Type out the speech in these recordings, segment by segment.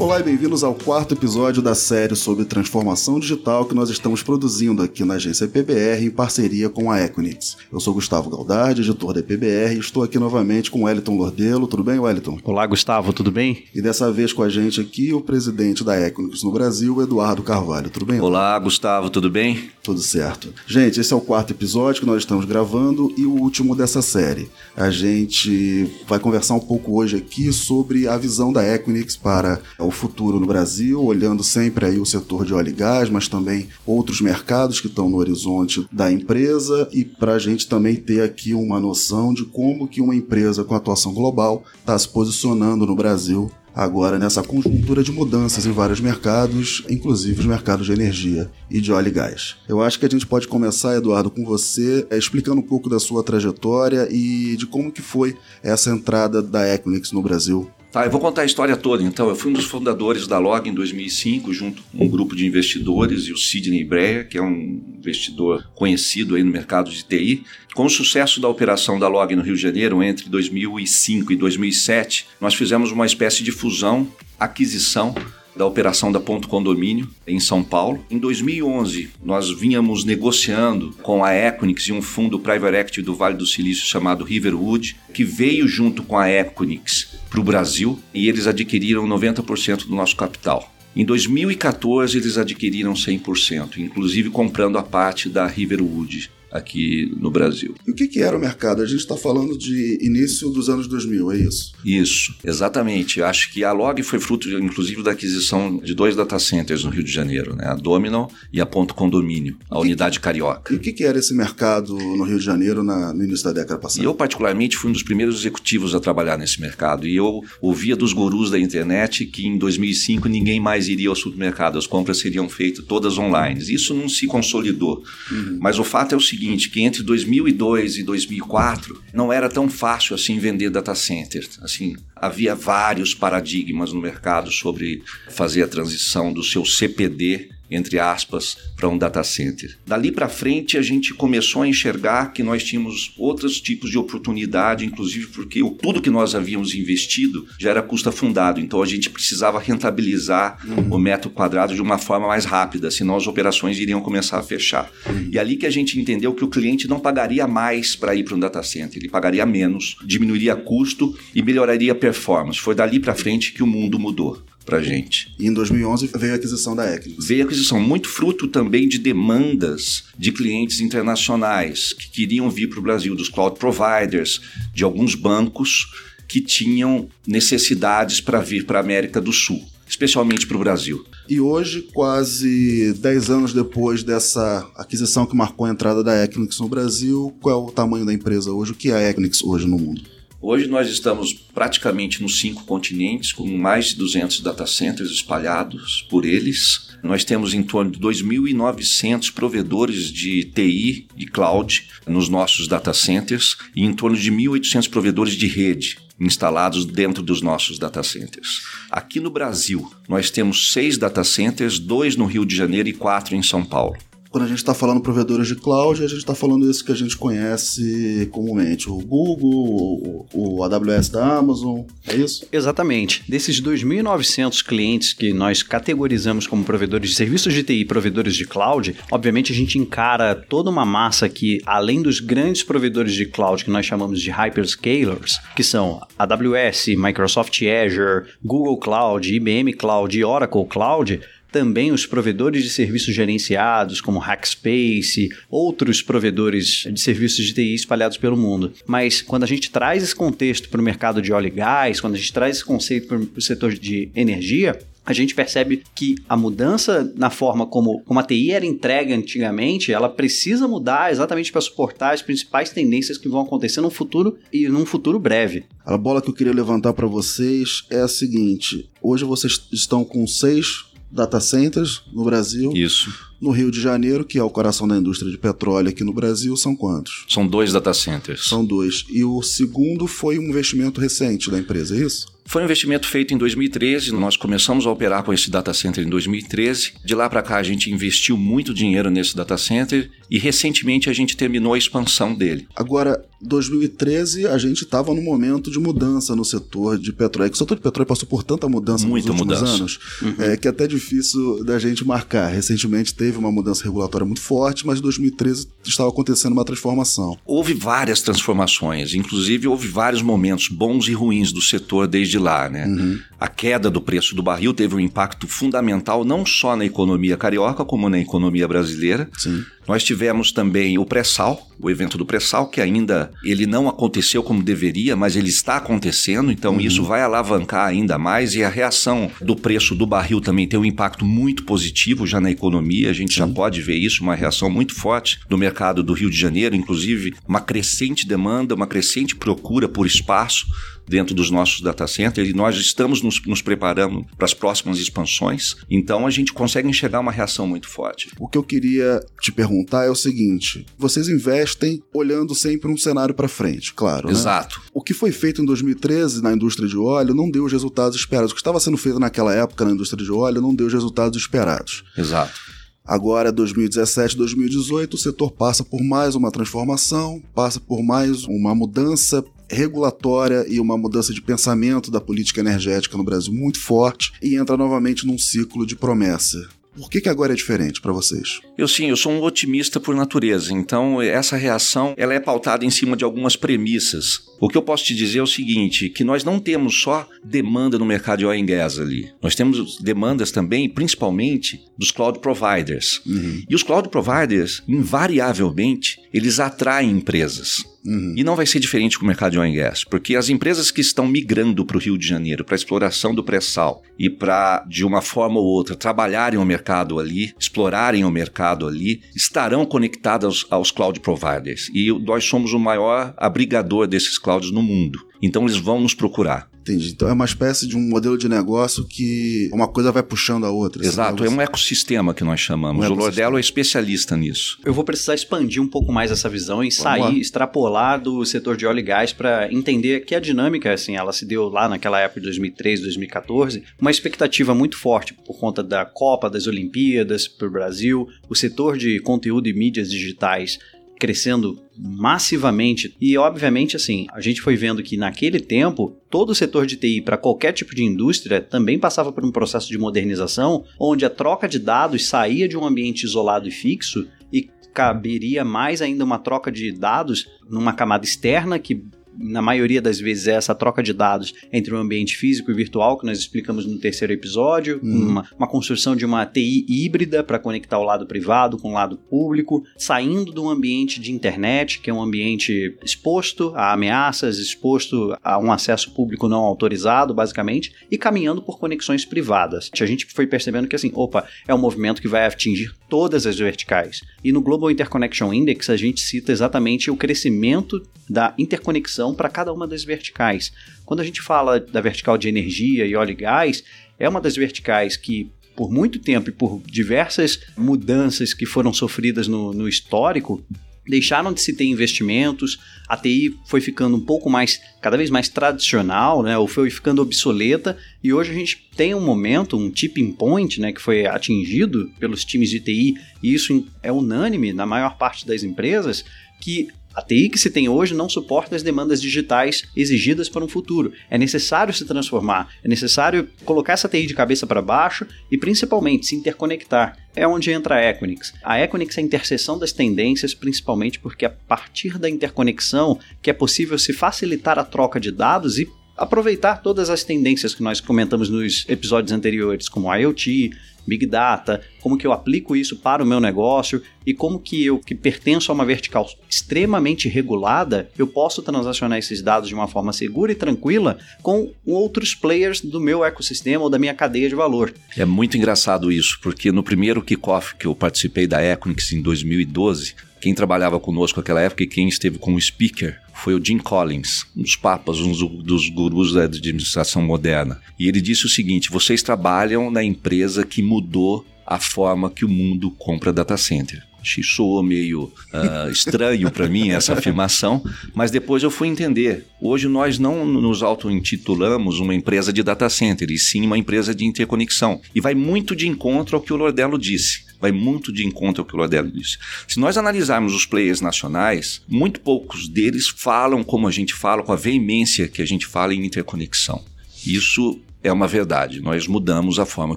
Olá e bem-vindos ao quarto episódio da série sobre transformação digital que nós estamos produzindo aqui na agência PBR em parceria com a Equinix. Eu sou Gustavo Galdardi, editor da PBR, e estou aqui novamente com o Wellington Lordelo. Tudo bem, Wellington? Olá, Gustavo, tudo bem? E dessa vez com a gente aqui o presidente da Equinix no Brasil, Eduardo Carvalho. Tudo bem? Olá, Gustavo, tudo bem? Tudo certo. Gente, esse é o quarto episódio que nós estamos gravando e o último dessa série. A gente vai conversar um pouco hoje aqui sobre a visão da Equinix para o futuro no Brasil, olhando sempre aí o setor de óleo e gás, mas também outros mercados que estão no horizonte da empresa e para a gente também ter aqui uma noção de como que uma empresa com atuação global está se posicionando no Brasil agora nessa conjuntura de mudanças em vários mercados, inclusive os mercados de energia e de óleo e gás. Eu acho que a gente pode começar, Eduardo, com você, é, explicando um pouco da sua trajetória e de como que foi essa entrada da Equinix no Brasil. Tá, eu vou contar a história toda. Então, eu fui um dos fundadores da Log em 2005, junto com um grupo de investidores e o Sidney Breyer, que é um investidor conhecido aí no mercado de TI. Com o sucesso da operação da Log no Rio de Janeiro entre 2005 e 2007, nós fizemos uma espécie de fusão, aquisição da operação da Ponto Condomínio em São Paulo. Em 2011, nós vínhamos negociando com a Equinix e um fundo private equity do Vale do Silício chamado Riverwood, que veio junto com a Equinix para o Brasil e eles adquiriram 90% do nosso capital. Em 2014, eles adquiriram 100%, inclusive comprando a parte da Riverwood aqui no Brasil. E o que, que era o mercado? A gente está falando de início dos anos 2000, é isso? Isso, exatamente. Acho que a Log foi fruto, inclusive, da aquisição de dois data centers no Rio de Janeiro, né? a Domino e a Ponto Condomínio, a e unidade que, carioca. E o que, que, era esse mercado no Rio de Janeiro na, no início da década passada? Eu, particularmente, fui um dos primeiros executivos a trabalhar nesse mercado e eu ouvia dos gurus da internet que em 2005 ninguém mais iria ao supermercado, as compras seriam feitas todas online. Isso não se consolidou. Uhum. Mas o fato é o seguinte, seguinte, que entre 2002 e 2004 não era tão fácil assim vender data center. Assim, havia vários paradigmas no mercado sobre fazer a transição do seu CPD entre aspas, para um data center. Dali para frente, a gente começou a enxergar que nós tínhamos outros tipos de oportunidade, inclusive porque o, tudo que nós havíamos investido já era custo fundado, então a gente precisava rentabilizar uhum. o metro quadrado de uma forma mais rápida, senão as operações iriam começar a fechar. Uhum. E ali que a gente entendeu que o cliente não pagaria mais para ir para um data center, ele pagaria menos, diminuiria custo e melhoraria performance. Foi dali para frente que o mundo mudou para gente. E em 2011 veio a aquisição da Equinix. Veio a aquisição, muito fruto também de demandas de clientes internacionais que queriam vir para o Brasil, dos cloud providers, de alguns bancos que tinham necessidades para vir para a América do Sul, especialmente para o Brasil. E hoje, quase 10 anos depois dessa aquisição que marcou a entrada da Equinix no Brasil, qual é o tamanho da empresa hoje? O que é a Equinix hoje no mundo? Hoje nós estamos praticamente nos cinco continentes, com mais de 200 data centers espalhados por eles. Nós temos em torno de 2.900 provedores de TI e cloud nos nossos data centers e em torno de 1.800 provedores de rede instalados dentro dos nossos data centers. Aqui no Brasil, nós temos seis data centers, dois no Rio de Janeiro e quatro em São Paulo. Quando a gente está falando provedores de cloud, a gente está falando isso que a gente conhece comumente, o Google, o, o AWS da Amazon, é isso? Exatamente. Desses 2.900 clientes que nós categorizamos como provedores de serviços de TI provedores de cloud, obviamente a gente encara toda uma massa que, além dos grandes provedores de cloud que nós chamamos de hyperscalers, que são AWS, Microsoft Azure, Google Cloud, IBM Cloud e Oracle Cloud, também os provedores de serviços gerenciados, como Hackspace, outros provedores de serviços de TI espalhados pelo mundo. Mas quando a gente traz esse contexto para o mercado de óleo e gás, quando a gente traz esse conceito para o setor de energia, a gente percebe que a mudança na forma como, como a TI era entregue antigamente, ela precisa mudar exatamente para suportar as principais tendências que vão acontecer no futuro e num futuro breve. A bola que eu queria levantar para vocês é a seguinte: hoje vocês estão com seis data centers no Brasil. Isso. No Rio de Janeiro, que é o coração da indústria de petróleo aqui no Brasil, são quantos? São dois data centers. São dois. E o segundo foi um investimento recente da empresa, é isso? Foi um investimento feito em 2013, nós começamos a operar com esse data center em 2013. De lá para cá a gente investiu muito dinheiro nesse data center e recentemente a gente terminou a expansão dele. Agora, 2013 a gente estava num momento de mudança no setor de petróleo. O setor de petróleo passou por tanta mudança Muita nos últimos mudança. anos uhum. é, que é até difícil da gente marcar. Recentemente teve uma mudança regulatória muito forte, mas em 2013 estava acontecendo uma transformação. Houve várias transformações, inclusive houve vários momentos bons e ruins do setor desde lá. Né? Uhum. A queda do preço do barril teve um impacto fundamental não só na economia carioca, como na economia brasileira. Sim. Nós tivemos também o pré-sal, o evento do pré-sal, que ainda ele não aconteceu como deveria, mas ele está acontecendo, então uhum. isso vai alavancar ainda mais e a reação do preço do barril também tem um impacto muito positivo já na economia, a gente Sim. já pode ver isso, uma reação muito forte do mercado do Rio de Janeiro, inclusive uma crescente demanda, uma crescente procura por espaço dentro dos nossos data centers e nós estamos nos, nos preparando para as próximas expansões. Então a gente consegue enxergar uma reação muito forte. O que eu queria te perguntar é o seguinte: vocês investem olhando sempre um cenário para frente, claro. Né? Exato. Né? O que foi feito em 2013 na indústria de óleo não deu os resultados esperados. O que estava sendo feito naquela época na indústria de óleo não deu os resultados esperados. Exato. Agora, 2017, 2018, o setor passa por mais uma transformação, passa por mais uma mudança regulatória e uma mudança de pensamento da política energética no Brasil muito forte e entra novamente num ciclo de promessa. Por que, que agora é diferente para vocês? Eu sim, eu sou um otimista por natureza, então essa reação ela é pautada em cima de algumas premissas. O que eu posso te dizer é o seguinte, que nós não temos só demanda no mercado de oil and gas ali. Nós temos demandas também, principalmente, dos cloud providers. Uhum. E os cloud providers, invariavelmente, eles atraem empresas. Uhum. E não vai ser diferente com o mercado de oil and gas, porque as empresas que estão migrando para o Rio de Janeiro, para exploração do pré-sal e para, de uma forma ou outra, trabalharem o mercado ali, explorarem o mercado ali, estarão conectadas aos cloud providers. E nós somos o maior abrigador desses clouds no mundo. Então eles vão nos procurar. Entendi. Então é uma espécie de um modelo de negócio que uma coisa vai puxando a outra. Exato, é um ecossistema que nós chamamos. Um o Lordelo é especialista nisso. Eu vou precisar expandir um pouco mais essa visão e sair, extrapolar do setor de óleo e gás para entender que a dinâmica, assim, ela se deu lá naquela época de 2013, 2014, uma expectativa muito forte por conta da Copa, das Olimpíadas para o Brasil, o setor de conteúdo e mídias digitais crescendo massivamente. E obviamente, assim, a gente foi vendo que naquele tempo, todo o setor de TI para qualquer tipo de indústria também passava por um processo de modernização, onde a troca de dados saía de um ambiente isolado e fixo e caberia mais ainda uma troca de dados numa camada externa que na maioria das vezes, é essa troca de dados entre o ambiente físico e virtual, que nós explicamos no terceiro episódio, uhum. uma, uma construção de uma TI híbrida para conectar o lado privado com o lado público, saindo de um ambiente de internet, que é um ambiente exposto a ameaças, exposto a um acesso público não autorizado, basicamente, e caminhando por conexões privadas. A gente foi percebendo que, assim, opa, é um movimento que vai atingir todas as verticais. E no Global Interconnection Index, a gente cita exatamente o crescimento da interconexão para cada uma das verticais. Quando a gente fala da vertical de energia e óleo e gás, é uma das verticais que por muito tempo e por diversas mudanças que foram sofridas no, no histórico, deixaram de se ter investimentos, a TI foi ficando um pouco mais, cada vez mais tradicional, né, ou foi ficando obsoleta, e hoje a gente tem um momento, um tipping point, né, que foi atingido pelos times de TI, e isso é unânime na maior parte das empresas, que a TI que se tem hoje não suporta as demandas digitais exigidas para um futuro. É necessário se transformar, é necessário colocar essa TI de cabeça para baixo e principalmente se interconectar. É onde entra a Equinix. A Equinix é a interseção das tendências, principalmente porque a partir da interconexão que é possível se facilitar a troca de dados e aproveitar todas as tendências que nós comentamos nos episódios anteriores, como IoT, Big Data, como que eu aplico isso para o meu negócio e como que eu, que pertenço a uma vertical extremamente regulada, eu posso transacionar esses dados de uma forma segura e tranquila com outros players do meu ecossistema ou da minha cadeia de valor. É muito engraçado isso, porque no primeiro kickoff que eu participei da Equinix em 2012, quem trabalhava conosco naquela época e quem esteve como speaker foi o Jim Collins, um dos papas, um dos gurus da administração moderna. E ele disse o seguinte: vocês trabalham na empresa que mudou a forma que o mundo compra data center. Soou meio uh, estranho para mim essa afirmação, mas depois eu fui entender. Hoje nós não nos auto-intitulamos uma empresa de data center, e sim uma empresa de interconexão. E vai muito de encontro ao que o Lordello disse vai muito de encontro ao que o Lordelli disse. Se nós analisarmos os players nacionais, muito poucos deles falam como a gente fala, com a veemência que a gente fala em interconexão. Isso é uma verdade. Nós mudamos a forma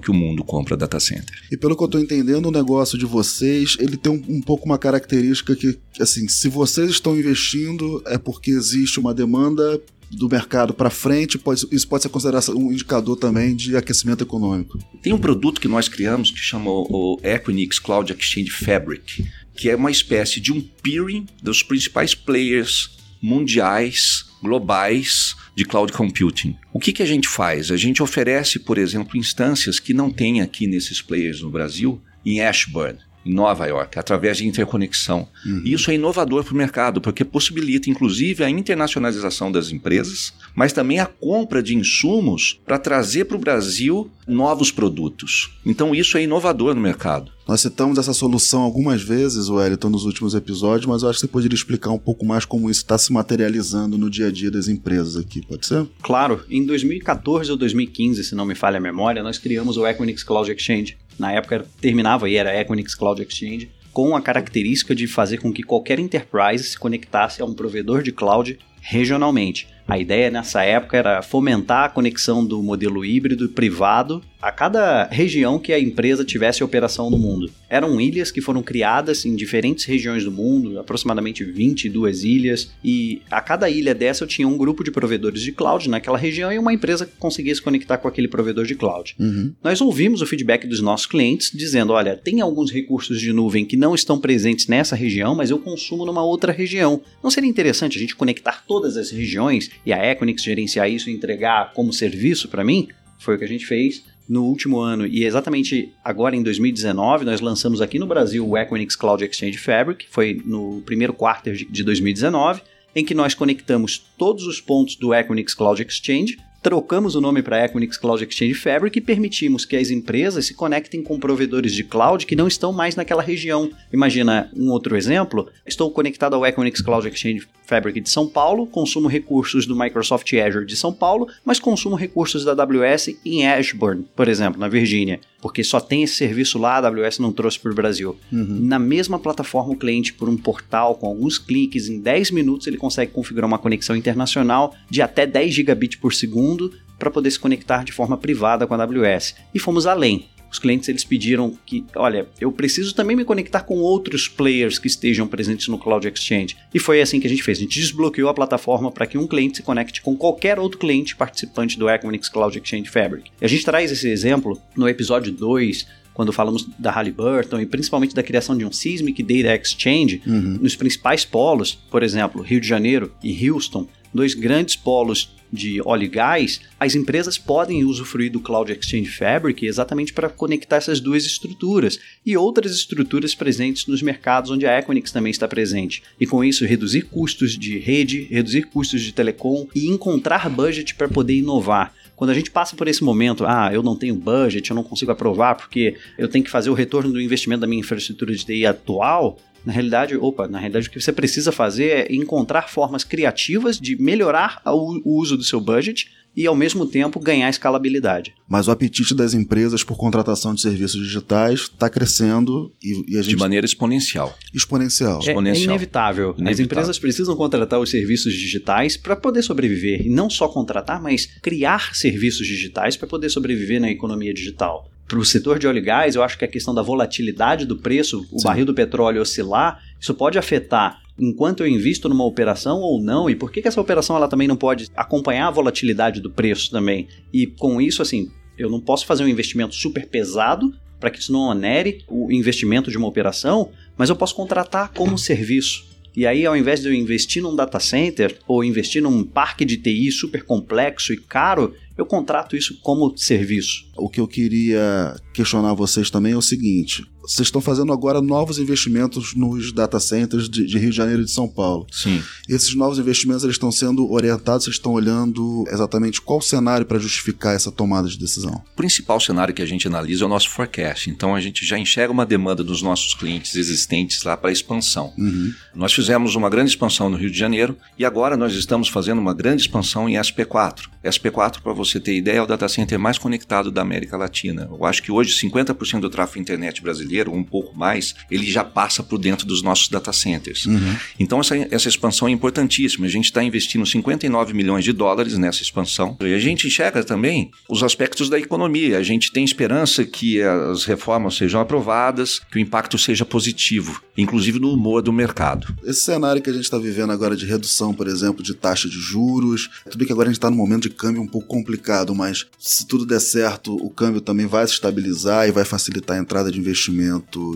que o mundo compra data center. E pelo que eu estou entendendo, o negócio de vocês, ele tem um, um, pouco uma característica que, assim, se vocês estão investindo, é porque existe uma demanda do mercado para frente, pode, isso pode ser considerado um indicador também de aquecimento econômico. Tem um produto que nós criamos que chama o Equinix Cloud Exchange Fabric, que é uma espécie de um peering dos principais players mundiais, globais, de cloud computing. O que, que a gente faz? A gente oferece, por exemplo, instâncias que não tem aqui nesses players no Brasil, em Ashburn em Nova York, através de interconexão. Uhum. Isso é inovador para o mercado, porque possibilita, inclusive, a internacionalização das empresas, mas também a compra de insumos para trazer para o Brasil novos produtos. Então, isso é inovador no mercado. Nós citamos essa solução algumas vezes, Wellington, nos últimos episódios, mas eu acho que você poderia explicar um pouco mais como isso está se materializando no dia a dia das empresas aqui, pode ser? Claro. Em 2014 ou 2015, se não me falha a memória, nós criamos o Equinix Cloud Exchange, na época terminava e era Equinix Cloud Exchange, com a característica de fazer com que qualquer enterprise se conectasse a um provedor de cloud regionalmente. A ideia nessa época era fomentar a conexão do modelo híbrido privado a cada região que a empresa tivesse operação no mundo. Eram ilhas que foram criadas em diferentes regiões do mundo, aproximadamente 22 ilhas, e a cada ilha dessa eu tinha um grupo de provedores de cloud naquela região e uma empresa que conseguia se conectar com aquele provedor de cloud. Uhum. Nós ouvimos o feedback dos nossos clientes dizendo: olha, tem alguns recursos de nuvem que não estão presentes nessa região, mas eu consumo numa outra região. Não seria interessante a gente conectar todas as regiões e a Equinix gerenciar isso e entregar como serviço para mim? Foi o que a gente fez no último ano e exatamente agora em 2019 nós lançamos aqui no Brasil o Equinix Cloud Exchange Fabric, foi no primeiro quarto de 2019, em que nós conectamos todos os pontos do Equinix Cloud Exchange trocamos o nome para Equinix Cloud Exchange Fabric e permitimos que as empresas se conectem com provedores de cloud que não estão mais naquela região. Imagina um outro exemplo: estou conectado ao Equinix Cloud Exchange Fabric de São Paulo, consumo recursos do Microsoft Azure de São Paulo, mas consumo recursos da AWS em Ashburn, por exemplo, na Virgínia, porque só tem esse serviço lá, a AWS não trouxe para o Brasil. Uhum. Na mesma plataforma, o cliente, por um portal, com alguns cliques, em 10 minutos ele consegue configurar uma conexão internacional de até 10 gigabits por segundo para poder se conectar de forma privada com a AWS. E fomos além os clientes eles pediram que, olha, eu preciso também me conectar com outros players que estejam presentes no Cloud Exchange. E foi assim que a gente fez. A gente desbloqueou a plataforma para que um cliente se conecte com qualquer outro cliente participante do Equinix Cloud Exchange Fabric. E a gente traz esse exemplo no episódio 2 quando falamos da Halliburton e principalmente da criação de um Seismic Data Exchange uhum. nos principais polos, por exemplo, Rio de Janeiro e Houston, dois grandes polos de óleo e gás, as empresas podem usufruir do Cloud Exchange Fabric exatamente para conectar essas duas estruturas e outras estruturas presentes nos mercados onde a Equinix também está presente. E com isso, reduzir custos de rede, reduzir custos de telecom e encontrar budget para poder inovar. Quando a gente passa por esse momento, ah, eu não tenho budget, eu não consigo aprovar porque eu tenho que fazer o retorno do investimento da minha infraestrutura de TI atual, na realidade, opa, na realidade o que você precisa fazer é encontrar formas criativas de melhorar o uso do seu budget e ao mesmo tempo ganhar escalabilidade. Mas o apetite das empresas por contratação de serviços digitais está crescendo e, e, a gente... De maneira exponencial. Exponencial. É, exponencial. é inevitável. inevitável. As empresas precisam contratar os serviços digitais para poder sobreviver. E não só contratar, mas criar serviços digitais para poder sobreviver na economia digital para o setor de óleo e gás, eu acho que a questão da volatilidade do preço, o Sim. barril do petróleo oscilar, isso pode afetar enquanto eu invisto numa operação ou não, e por que, que essa operação ela também não pode acompanhar a volatilidade do preço também. E com isso, assim, eu não posso fazer um investimento super pesado para que isso não onere o investimento de uma operação, mas eu posso contratar como serviço. E aí, ao invés de eu investir num data center ou investir num parque de TI super complexo e caro, eu contrato isso como serviço. O que eu queria questionar vocês também é o seguinte: vocês estão fazendo agora novos investimentos nos data centers de, de, Rio de Janeiro e de São Paulo. Sim. Esses novos investimentos eles estão sendo orientados, vocês estão olhando exatamente qual cenário para justificar essa tomada de decisão? O principal cenário que a gente analisa é o nosso forecast. Então a gente já enxerga uma demanda dos nossos clientes existentes lá para expansão. Uhum. Nós fizemos uma grande expansão no Rio de Janeiro e agora nós estamos fazendo uma grande expansão em SP4. SP4, para você ter ideia, é o data center mais conectado da América Latina. Eu acho que hoje 50% do tráfego internet brasileiro brasileiro, um pouco mais, ele já passa por dentro dos nossos data centers. Uhum. Então essa, essa expansão é importantíssima. A gente está investindo 59 milhões de dólares nessa expansão. E a gente enxerga também os aspectos da economia. A gente tem esperança que as reformas sejam aprovadas, que o impacto seja positivo, inclusive no humor do mercado. Esse cenário que a gente está vivendo agora de redução, por exemplo, de taxa de juros, tudo bem que agora a gente está num momento de câmbio um pouco complicado, mas se tudo der certo, o câmbio também vai se estabilizar e vai facilitar a entrada de investimento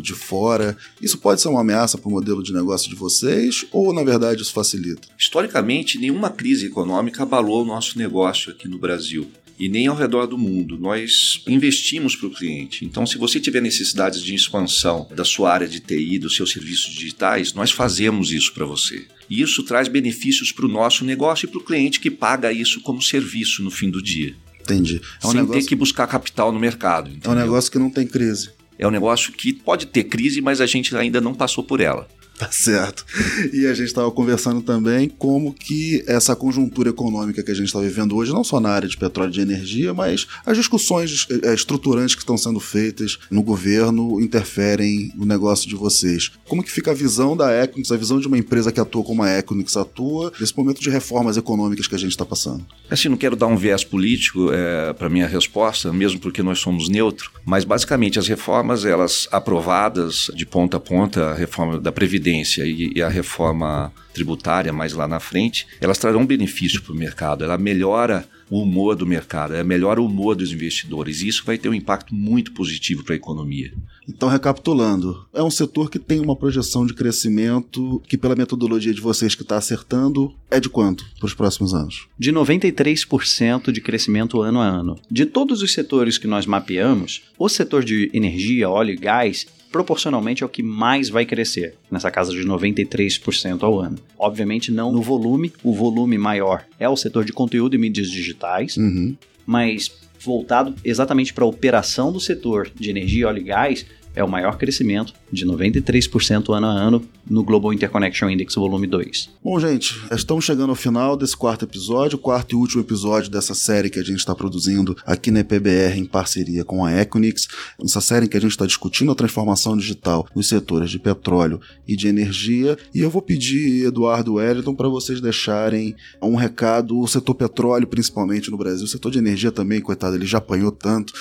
de fora. Isso pode ser uma ameaça para o modelo de negócio de vocês ou, na verdade, isso facilita? Historicamente, nenhuma crise econômica abalou o nosso negócio aqui no Brasil e nem ao redor do mundo. Nós investimos para o cliente. Então, se você tiver necessidades de expansão da sua área de TI, dos seus serviços digitais, nós fazemos isso para você. E isso traz benefícios para o nosso negócio e para o cliente que paga isso como serviço no fim do dia. Entendi. É um sem negócio... ter que buscar capital no mercado. Entendeu? É um negócio que não tem crise. É um negócio que pode ter crise, mas a gente ainda não passou por ela. Tá certo. E a gente estava conversando também como que essa conjuntura econômica que a gente está vivendo hoje, não só na área de petróleo e de energia, mas as discussões é, estruturantes que estão sendo feitas no governo interferem no negócio de vocês. Como que fica a visão da Equinix, a visão de uma empresa que atua como a Equinix atua, nesse momento de reformas econômicas que a gente está passando? Assim, não quero dar um viés político é, para minha resposta, mesmo porque nós somos neutro, mas basicamente as reformas, elas aprovadas de ponta a ponta, a reforma da Previdência, Previdência e, e a reforma tributária mais lá na frente, elas trarão benefício para o mercado. Ela melhora o humor do mercado, ela melhora o humor dos investidores. E isso vai ter um impacto muito positivo para a economia. Então, recapitulando, é um setor que tem uma projeção de crescimento que, pela metodologia de vocês que está acertando, é de quanto para os próximos anos? De 93% de crescimento ano a ano. De todos os setores que nós mapeamos, o setor de energia, óleo e gás proporcionalmente é o que mais vai crescer, nessa casa de 93% ao ano. Obviamente não no volume, o volume maior é o setor de conteúdo e mídias digitais, uhum. mas voltado exatamente para a operação do setor de energia, óleo e gás, é o maior crescimento de 93% ano a ano no Global Interconnection Index volume 2. Bom, gente, estamos chegando ao final desse quarto episódio, quarto e último episódio dessa série que a gente está produzindo aqui na EPBR em parceria com a Equinix. Essa série em que a gente está discutindo a transformação digital nos setores de petróleo e de energia. E eu vou pedir, Eduardo Wellington, para vocês deixarem um recado, o setor petróleo, principalmente no Brasil, o setor de energia também, coitado, ele já apanhou tanto.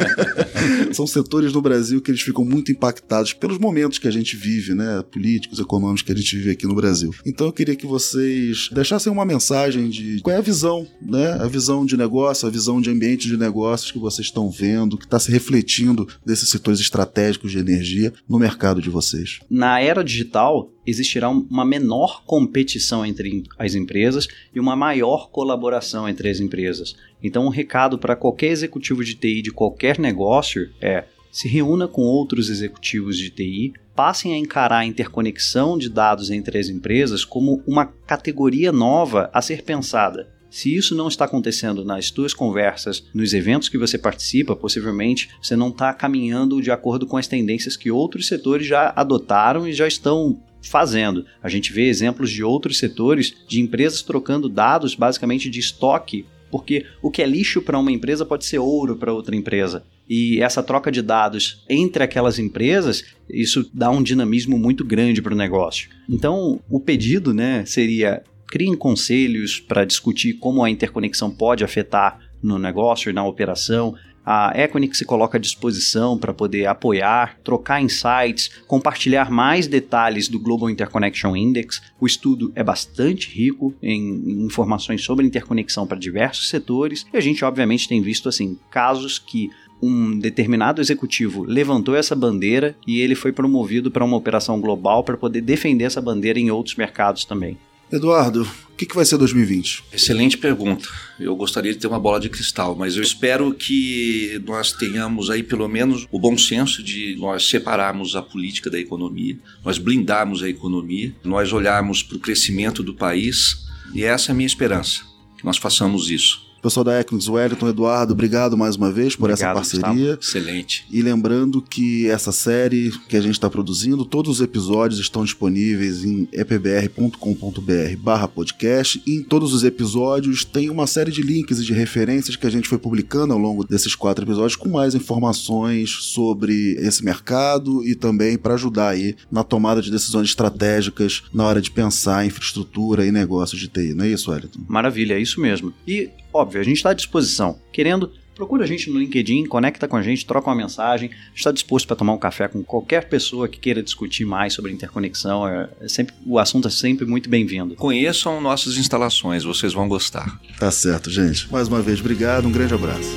São setores no Brasil que eles ficam muito impactados pelos momentos que a gente vive, né? Políticos, econômicos que a gente vive aqui no Brasil. Então eu queria que vocês deixassem uma mensagem de qual é a visão, né? A visão de negócio, a visão de ambiente de negócios que vocês estão vendo, que está se refletindo desses setores estratégicos de energia no mercado de vocês. Na era digital, existirá uma menor competição entre as empresas e uma maior colaboração entre as empresas. Então, um recado para qualquer executivo de TI de qualquer negócio é: se reúna com outros executivos de TI, passem a encarar a interconexão de dados entre as empresas como uma categoria nova a ser pensada. Se isso não está acontecendo nas tuas conversas, nos eventos que você participa, possivelmente você não está caminhando de acordo com as tendências que outros setores já adotaram e já estão fazendo. A gente vê exemplos de outros setores de empresas trocando dados basicamente de estoque, porque o que é lixo para uma empresa pode ser ouro para outra empresa. E essa troca de dados entre aquelas empresas, isso dá um dinamismo muito grande para o negócio. Então, o pedido né, seria criem conselhos para discutir como a interconexão pode afetar no negócio e na operação, a Equinix se coloca à disposição para poder apoiar, trocar insights, compartilhar mais detalhes do Global Interconnection Index. O estudo é bastante rico em informações sobre interconexão para diversos setores e a gente obviamente tem visto assim casos que um determinado executivo levantou essa bandeira e ele foi promovido para uma operação global para poder defender essa bandeira em outros mercados também. Eduardo, o que, que vai ser 2020? Excelente pergunta. Eu gostaria de ter uma bola de cristal, mas eu espero que nós tenhamos aí pelo menos o bom senso de nós separarmos a política da economia, nós blindarmos a economia, nós olharmos para o crescimento do país e essa é a minha esperança, que nós façamos isso. Pessoal da Equinix, Wellington, Eduardo, obrigado mais uma vez por Obrigado, essa parceria. Excelente. E lembrando que essa série que a gente está produzindo, todos os episódios estão disponíveis em epbr.com.br barra podcast. E em todos os episódios tem uma série de links e de referências que a gente foi publicando ao longo desses quatro episódios com mais informações sobre esse mercado e também para ajudar aí na tomada de decisões estratégicas na hora de pensar em infraestrutura e negócios de TI. Não é isso, Wellington? Maravilha, é isso mesmo. E, óbvio, a gente está à disposição. Querendo, procura a gente no LinkedIn, conecta com a gente, troca uma mensagem. Está disposto para tomar um café com qualquer pessoa que queira discutir mais sobre interconexão. É, é sempre, o assunto é sempre muito bem-vindo. Conheçam nossas instalações, vocês vão gostar. Tá certo, gente. Mais uma vez, obrigado, um grande abraço.